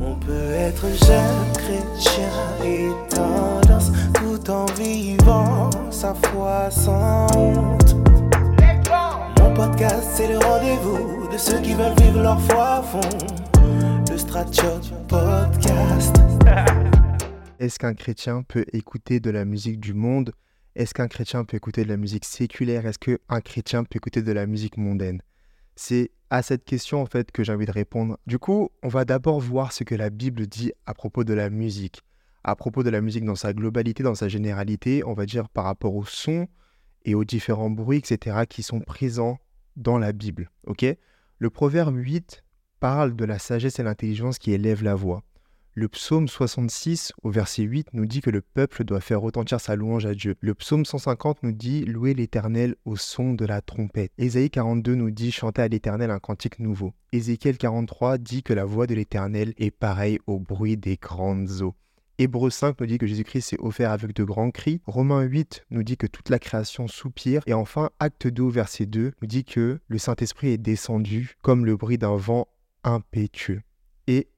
On peut être jeune chrétien et tendance tout en vivant sa foi sans honte. Mon podcast, c'est le rendez-vous de ceux qui veulent vivre leur foi à fond. Le Stratchot Podcast. Est-ce qu'un chrétien peut écouter de la musique du monde? Est-ce qu'un chrétien peut écouter de la musique séculaire? Est-ce qu'un chrétien peut écouter de la musique mondaine? C'est à cette question en fait que j'ai envie de répondre. Du coup, on va d'abord voir ce que la Bible dit à propos de la musique. À propos de la musique dans sa globalité, dans sa généralité, on va dire par rapport au son et aux différents bruits, etc., qui sont présents dans la Bible. Ok? Le proverbe 8 parle de la sagesse et l'intelligence qui élèvent la voix. Le psaume 66 au verset 8 nous dit que le peuple doit faire retentir sa louange à Dieu. Le psaume 150 nous dit louer l'Éternel au son de la trompette. Ésaïe 42 nous dit chanter à l'Éternel un cantique nouveau. Ézéchiel 43 dit que la voix de l'Éternel est pareille au bruit des grandes eaux. Hébreu 5 nous dit que Jésus-Christ s'est offert avec de grands cris. Romains 8 nous dit que toute la création soupire. Et enfin, Acte 2 verset 2 nous dit que le Saint-Esprit est descendu comme le bruit d'un vent impétueux. Et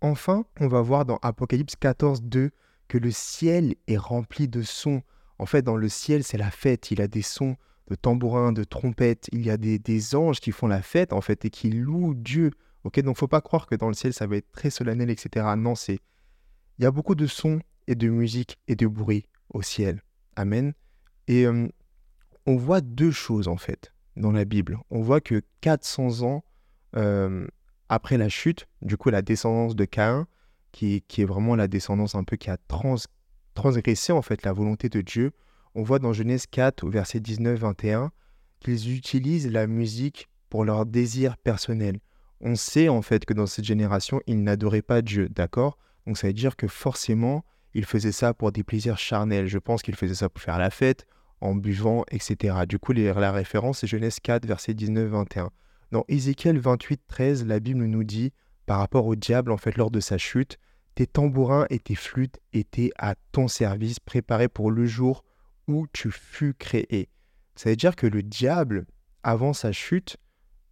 Enfin, on va voir dans Apocalypse 14, 2 que le ciel est rempli de sons. En fait, dans le ciel, c'est la fête. Il y a des sons de tambourins, de trompettes. Il y a des, anges qui font la fête, en fait, et qui louent Dieu. Ok, donc faut pas croire que dans le ciel, ça va être très solennel, etc. Non, c'est. Il y a beaucoup de sons et de musique et de bruit au ciel. Amen. Et euh, on voit deux choses, en fait, dans la Bible. On voit que 400 ans euh, après la chute, du coup, la descendance de Caïn, qui, qui est vraiment la descendance un peu qui a transgressé en fait la volonté de Dieu, on voit dans Genèse 4 au verset 19-21 qu'ils utilisent la musique pour leur désir personnel. On sait en fait que dans cette génération, ils n'adoraient pas Dieu, d'accord? Donc ça veut dire que forcément, ils faisaient ça pour des plaisirs charnels. Je pense qu'ils faisaient ça pour faire la fête, en buvant, etc. Du coup, la référence, c'est Genèse 4, verset 19-21. Dans Ézéchiel 28, 13, la Bible nous dit, par rapport au diable, en fait, lors de sa chute, tes tambourins et tes flûtes étaient à ton service, préparés pour le jour où tu fus créé. Ça veut dire que le diable, avant sa chute,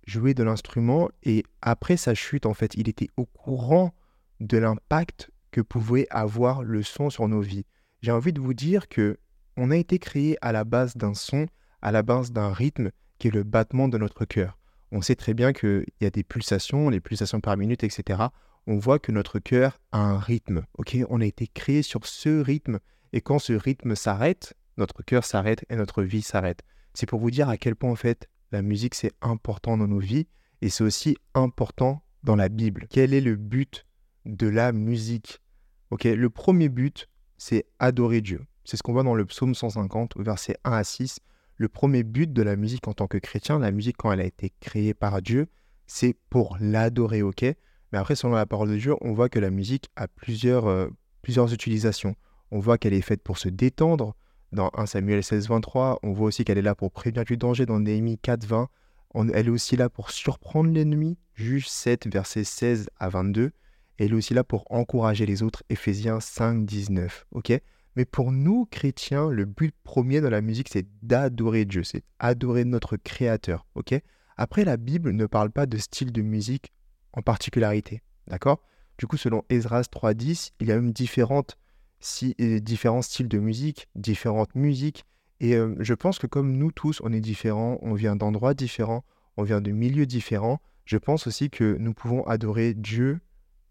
jouait de l'instrument et après sa chute, en fait, il était au courant de l'impact que pouvait avoir le son sur nos vies. J'ai envie de vous dire que on a été créé à la base d'un son, à la base d'un rythme qui est le battement de notre cœur on sait très bien qu'il y a des pulsations, les pulsations par minute, etc. On voit que notre cœur a un rythme. On a été créé sur ce rythme, et quand ce rythme s'arrête, notre cœur s'arrête et notre vie s'arrête. C'est pour vous dire à quel point en fait la musique c'est important dans nos vies et c'est aussi important dans la Bible. Quel est le but de la musique? Ok, le premier but c'est adorer Dieu. C'est ce qu'on voit dans le psaume 150, versets 1 à 6 le premier but de la musique en tant que chrétien, la musique quand elle a été créée par Dieu, c'est pour l'adorer, ok? Mais après, selon la parole de Dieu, on voit que la musique a plusieurs, euh, utilisations. On voit qu'elle est faite pour se détendre. Dans 1 Samuel 16, 23, on voit aussi qu'elle est là pour prévenir du danger dans Néhémie 4, 20. elle est aussi là pour surprendre l'ennemi, Juge 7, versets 16 à 22. elle est aussi là pour encourager les autres, Éphésiens 5, 19. ok? Mais pour nous, chrétiens, le but premier dans la musique, c'est d'adorer Dieu, c'est adorer notre Créateur. ok? Après, la Bible ne parle pas de style de musique en particularité. D'accord? Du coup, selon Esdras 3.10, il y a même différentes, euh, différents styles de musique, différentes musiques. Et euh, je pense que comme nous tous, on est différents, on vient d'endroits différents, on vient de milieux différents, je pense aussi que nous pouvons adorer Dieu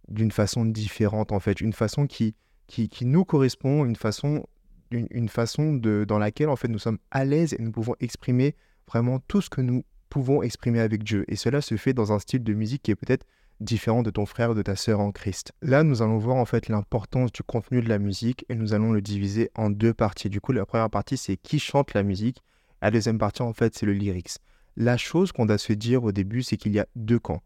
d'une façon différente, en fait, une façon qui, qui, nous correspond, une façon, une, façon de, dans laquelle en fait nous sommes à l'aise et nous pouvons exprimer vraiment tout ce que nous pouvons exprimer avec Dieu. Et cela se fait dans un style de musique qui est peut-être différent de ton frère ou de ta sœur en Christ. Là, nous allons voir en fait l'importance du contenu de la musique et nous allons le diviser en deux parties. Du coup, la première partie, c'est qui chante la musique. La deuxième partie, en fait, c'est le lyrics. La chose qu'on doit se dire au début, c'est qu'il y a deux camps.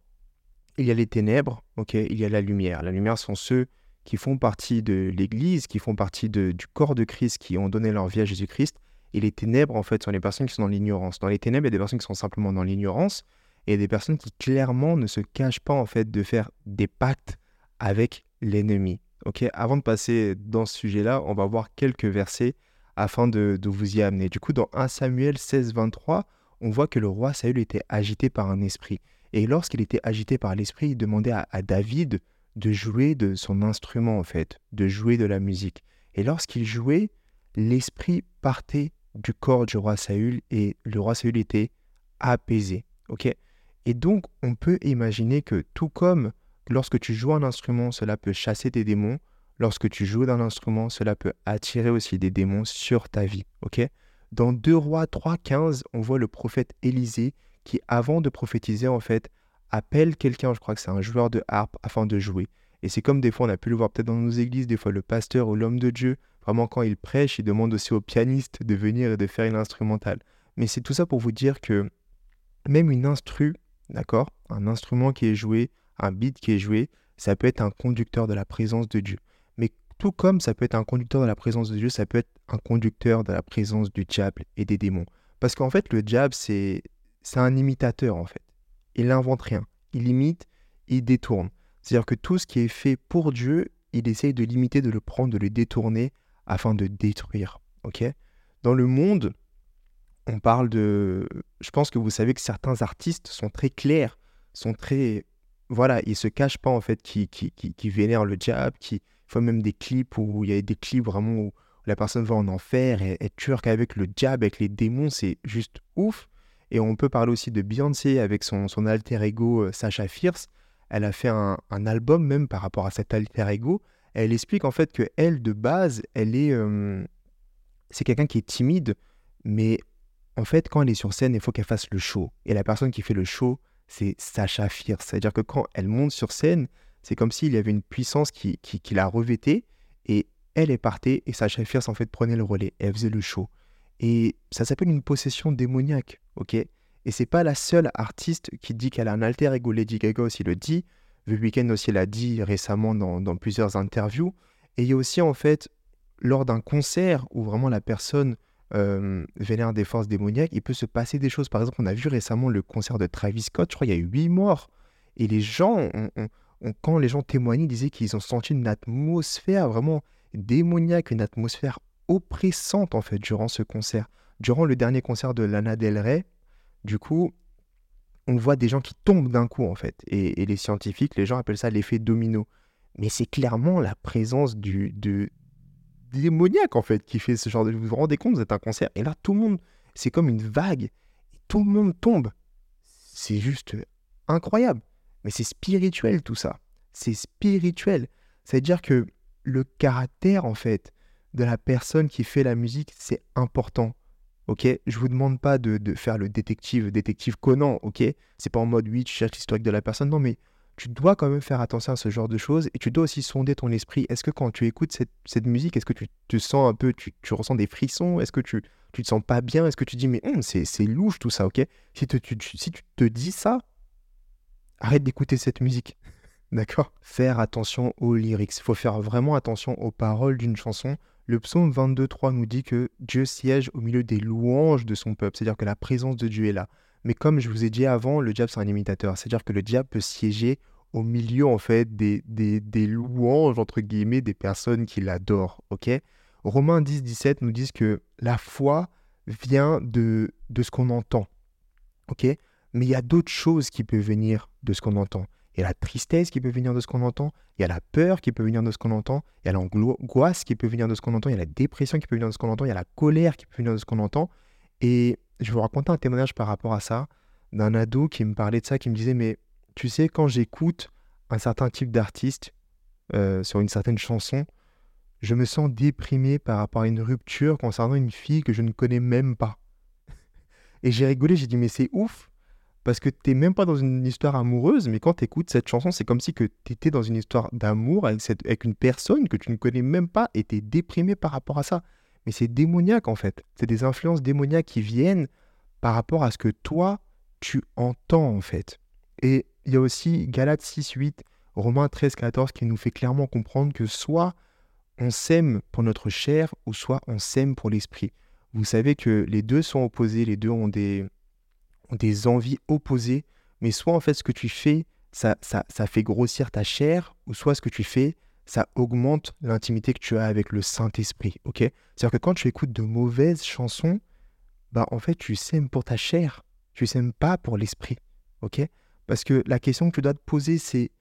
Il y a les ténèbres, ok, il y a la lumière. La lumière sont ceux qui font partie de l'Église, qui font partie du corps de Christ, qui ont donné leur vie à Jésus-Christ. Et les ténèbres, en fait, sont les personnes qui sont dans l'ignorance. Dans les ténèbres, il y a des personnes qui sont simplement dans l'ignorance et des personnes qui clairement ne se cachent pas, en fait, de faire des pactes avec l'ennemi. Ok, Avant de passer dans ce sujet-là, on va voir quelques versets afin de, vous y amener. Du coup, dans 1 Samuel 16, 23, on voit que le roi Saül était agité par un esprit. Et lorsqu'il était agité par l'esprit, il demandait à, David de jouer de son instrument, en fait, de jouer de la musique. Et lorsqu'il jouait, l'esprit partait du corps du roi Saül et le roi Saül était apaisé. ok? Et donc, on peut imaginer que tout comme lorsque tu joues un instrument, cela peut chasser des démons, lorsque tu joues d'un instrument, cela peut attirer aussi des démons sur ta vie. ok? Dans 2 Rois 3.15, on voit le prophète Élisée qui, avant de prophétiser, en fait, appelle quelqu'un, je crois que c'est un joueur de harpe, afin de jouer. Et c'est comme des fois, on a pu le voir peut-être dans nos églises, des fois le pasteur ou l'homme de Dieu, vraiment quand il prêche, il demande aussi au pianiste de venir et de faire une instrumentale. Mais c'est tout ça pour vous dire que même une instru, d'accord Un instrument qui est joué, un beat qui est joué, ça peut être un conducteur de la présence de Dieu. Mais tout comme ça peut être un conducteur de la présence de Dieu, ça peut être un conducteur de la présence du diable et des démons. Parce qu'en fait, le diable, c'est un imitateur, en fait. Il n'invente rien. Il imite, il détourne. C'est-à-dire que tout ce qui est fait pour Dieu, il essaye de l'imiter, de le prendre, de le détourner afin de détruire. Ok? Dans le monde, on parle de... Je pense que vous savez que certains artistes sont très clairs, sont très... Voilà, ils se cachent pas en fait, qui, qui, qui, vénèrent le diable, qui font même des clips où il y a des clips vraiment où la personne va en enfer et être turque avec le diable, avec les démons, c'est juste ouf. Et on peut parler aussi de Beyoncé avec son, son alter ego euh, Sacha Fierce. Elle a fait un, album même par rapport à cet alter ego. Elle explique en fait que elle de base, elle est, euh, c'est quelqu'un qui est timide, mais en fait, quand elle est sur scène, il faut qu'elle fasse le show. Et la personne qui fait le show, c'est Sacha Fierce. C'est-à-dire que quand elle monte sur scène, c'est comme s'il y avait une puissance qui, qui, qui la revêtait et elle est partie et Sacha Fierce en fait prenait le relais. Elle faisait le show. Et ça s'appelle une possession démoniaque, ok? Et c'est pas la seule artiste qui dit qu'elle a un alter ego. Lady Gaga aussi le dit. The Weeknd aussi l'a dit récemment dans, plusieurs interviews. Et il y a aussi en fait, lors d'un concert où vraiment la personne euh, vénère des forces démoniaques, il peut se passer des choses. Par exemple, on a vu récemment le concert de Travis Scott, je crois qu'il y a eu huit morts. Et les gens, quand les gens témoignaient, ils disaient qu'ils ont senti une atmosphère vraiment démoniaque, une atmosphère oppressante en fait durant ce concert. Durant le dernier concert de Lana Del Rey, du coup, on voit des gens qui tombent d'un coup en fait. Et, les scientifiques, les gens appellent ça l'effet domino. Mais c'est clairement la présence du, de, démoniaque en fait qui fait ce genre de. Vous vous rendez compte, vous êtes un concert et là tout le monde, c'est comme une vague et tout le monde tombe. C'est juste incroyable. Mais c'est spirituel tout ça. C'est spirituel. C'est-à-dire que le caractère en fait de la personne qui fait la musique, c'est important. Ok, je vous demande pas de, de, faire le détective, détective Conan. Ok, c'est pas en mode oui, tu cherches l'historique de la personne. Non, mais tu dois quand même faire attention à ce genre de choses et tu dois aussi sonder ton esprit. Est-ce que quand tu écoutes cette, cette musique, est-ce que tu te sens un peu, tu, tu ressens des frissons? Est-ce que tu, tu te sens pas bien? Est-ce que tu dis, mais hum, c'est louche tout ça, ok? Si, tu, si tu te dis ça, arrête d'écouter cette musique. D'accord? Faire attention aux lyrics. Il faut faire vraiment attention aux paroles d'une chanson. Le psaume 22.3 nous dit que Dieu siège au milieu des louanges de son peuple, c'est-à-dire que la présence de Dieu est là. Mais comme je vous ai dit avant, le diable, c'est un imitateur. C'est-à-dire que le diable peut siéger au milieu, en fait, des, louanges, entre guillemets, des personnes qui l'adorent. OK? Romains 10, 17 nous disent que la foi vient de, de ce qu'on entend. Mais il y a d'autres choses qui peuvent venir de ce qu'on entend. Il y a la tristesse qui peut venir de ce qu'on entend, il y a la peur qui peut venir de ce qu'on entend, il y a l'angoisse qui peut venir de ce qu'on entend, il y a la dépression qui peut venir de ce qu'on entend, il y a la colère qui peut venir de ce qu'on entend. Et je vais vous raconter un témoignage par rapport à ça, d'un ado qui me parlait de ça, qui me disait, mais tu sais, quand j'écoute un certain type d'artiste euh, sur une certaine chanson, je me sens déprimé par rapport à une rupture concernant une fille que je ne connais même pas. Et j'ai rigolé, j'ai dit, mais c'est ouf, parce que tu n'es même pas dans une histoire amoureuse, mais quand tu écoutes cette chanson, c'est comme si tu étais dans une histoire d'amour avec, avec, une personne que tu ne connais même pas et tu es déprimé par rapport à ça mais c'est démoniaque en fait. C'est des influences démoniaques qui viennent par rapport à ce que toi, tu entends en fait. Et il y a aussi Galates 6, 8, Romains 13, 14 qui nous fait clairement comprendre que soit on s'aime pour notre chair ou soit on s'aime pour l'esprit. Vous savez que les deux sont opposés, les deux ont des, ont des envies opposées, mais soit en fait ce que tu fais, ça, ça, ça fait grossir ta chair, ou soit ce que tu fais, ça augmente l'intimité que tu as avec le Saint-Esprit, ok? C'est-à-dire que quand tu écoutes de mauvaises chansons, bah en fait tu sèmes pour ta chair, tu sèmes pas pour l'esprit, ok? Parce que la question que tu dois te poser, c'est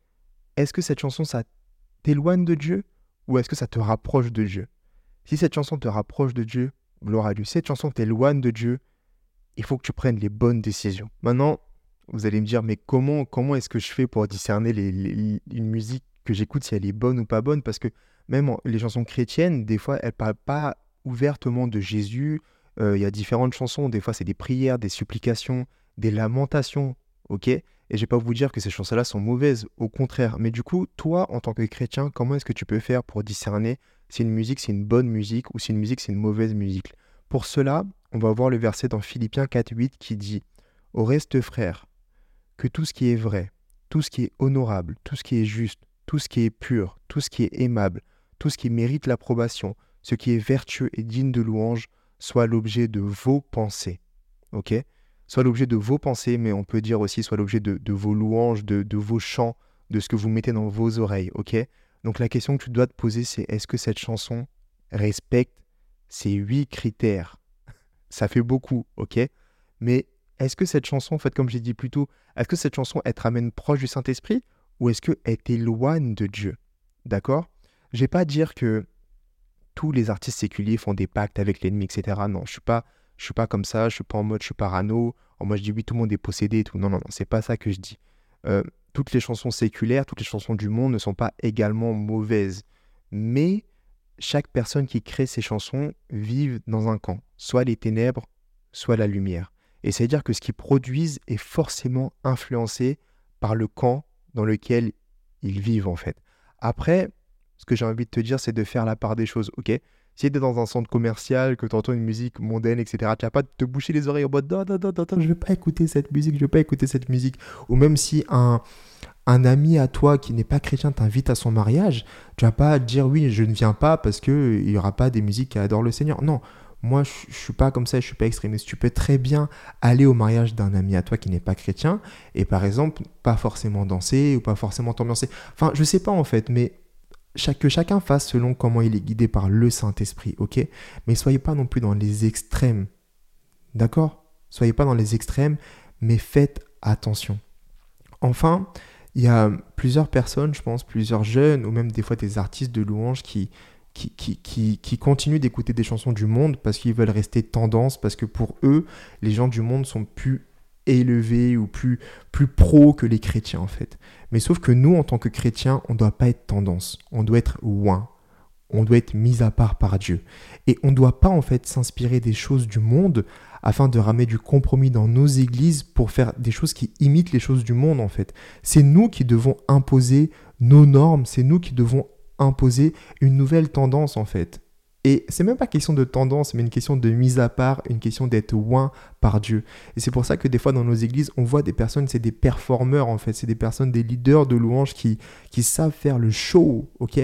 est-ce que cette chanson, ça t'éloigne de Dieu ou est-ce que ça te rapproche de Dieu? Si cette chanson te rapproche de Dieu, gloire à Dieu. Si cette chanson t'éloigne de Dieu, il faut que tu prennes les bonnes décisions. Maintenant, vous allez me dire, mais comment, comment est-ce que je fais pour discerner les, une musique que j'écoute, si elle est bonne ou pas bonne? Parce que même les chansons chrétiennes, des fois, elles ne parlent pas ouvertement de Jésus. Euh, il y a différentes chansons, des fois, c'est des prières, des supplications, des lamentations, ok? Et je vais pas vous dire que ces chansons-là sont mauvaises, au contraire. Mais du coup, toi, en tant que chrétien, comment est-ce que tu peux faire pour discerner si une musique, c'est une bonne musique ou si une musique, c'est une mauvaise musique? Pour cela, on va voir le verset dans Philippiens 4.8 qui dit « Au reste, frères, que tout ce qui est vrai, tout ce qui est honorable, tout ce qui est juste, tout ce qui est pur, tout ce qui est aimable, tout ce qui mérite l'approbation, ce qui est vertueux et digne de louange, soit l'objet de vos pensées. Ok? Soit l'objet de vos pensées, mais on peut dire aussi soit l'objet de, vos louanges, de, vos chants, de ce que vous mettez dans vos oreilles. Ok? Donc la question que tu dois te poser, c'est est-ce que cette chanson respecte ces huit critères? Ça fait beaucoup, ok? Mais est-ce que cette chanson, en fait, comme j'ai dit plus tôt, est-ce que cette chanson, elle te ramène proche du Saint-Esprit ou est-ce qu'elle t'éloigne de Dieu? D'accord? Je vais pas dire que tous les artistes séculiers font des pactes avec l'ennemi, etc. Non, je suis pas, je suis pas comme ça, je suis pas en mode je suis parano, en mode je dis oui, tout le monde est possédé et tout. Non, non, non, c'est pas ça que je dis. Euh, toutes les chansons séculaires, toutes les chansons du monde ne sont pas également mauvaises. Mais chaque personne qui crée ces chansons vit dans un camp, soit les ténèbres, soit la lumière. Et c'est-à-dire que ce qu'ils produisent est forcément influencé par le camp dans lequel ils vivent en fait. Après, ce que j'ai envie de te dire, c'est de faire la part des choses, ok? Si tu es dans un centre commercial, que tu entends une musique mondaine, etc., tu vas pas te boucher les oreilles en mode non, non, non, non, je ne vais pas écouter cette musique, je ne vais pas écouter cette musique. Ou même si un, un ami à toi qui n'est pas chrétien t'invite à son mariage, tu vas pas dire oui, je ne viens pas parce qu'il n'y aura pas des musiques qui adorent le Seigneur. Non, moi, je, ne suis pas comme ça, je suis pas extrémiste. Tu peux très bien aller au mariage d'un ami à toi qui n'est pas chrétien et par exemple, pas forcément danser ou pas forcément t'ambiancer. Enfin, je sais pas en fait, mais que chacun fasse selon comment il est guidé par le Saint-Esprit, ok? Mais soyez pas non plus dans les extrêmes. D'accord? Soyez pas dans les extrêmes, mais faites attention. Enfin, il y a plusieurs personnes, je pense, plusieurs jeunes ou même des fois des artistes de louanges qui, qui, qui, qui, continuent d'écouter des chansons du monde parce qu'ils veulent rester tendance, parce que pour eux, les gens du monde sont plus élevés ou plus, plus pro que les chrétiens en fait. Mais sauf que nous, en tant que chrétiens, on ne doit pas être tendance, on doit être loin, on doit être mis à part par Dieu. Et on ne doit pas en fait s'inspirer des choses du monde afin de ramener du compromis dans nos églises pour faire des choses qui imitent les choses du monde en fait. C'est nous qui devons imposer nos normes, c'est nous qui devons imposer une nouvelle tendance en fait. Et c'est même pas question de tendance, mais une question de mise à part, une question d'être loin par Dieu. Et c'est pour ça que des fois dans nos églises, on voit des personnes, c'est des performeurs en fait, c'est des personnes, des leaders de louanges qui, qui savent faire le show, ok?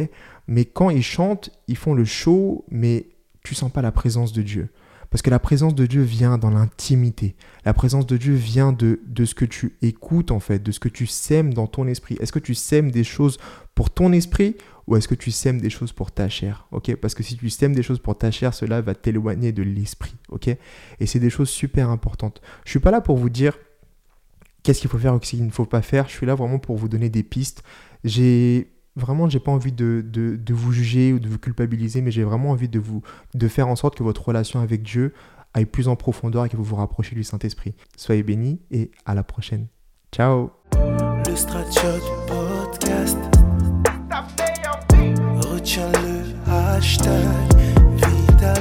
Mais quand ils chantent, ils font le show, mais tu sens pas la présence de Dieu. Parce que la présence de Dieu vient dans l'intimité. La présence de Dieu vient de, de ce que tu écoutes en fait, de ce que tu sèmes dans ton esprit. Est-ce que tu sèmes des choses pour ton esprit ou est-ce que tu sèmes des choses pour ta chair ok? Parce que si tu sèmes des choses pour ta chair, cela va t'éloigner de l'esprit. ok? Et c'est des choses super importantes. Je suis pas là pour vous dire qu'est-ce qu'il faut faire ou qu'est-ce qu'il ne faut pas faire. Je suis là vraiment pour vous donner des pistes. J'ai vraiment, j'ai pas envie de, vous juger ou de vous culpabiliser, mais j'ai vraiment envie de vous faire en sorte que votre relation avec Dieu aille plus en profondeur et que vous vous rapprochez du Saint-Esprit. Soyez bénis et à la prochaine. Ciao. hashtag Vida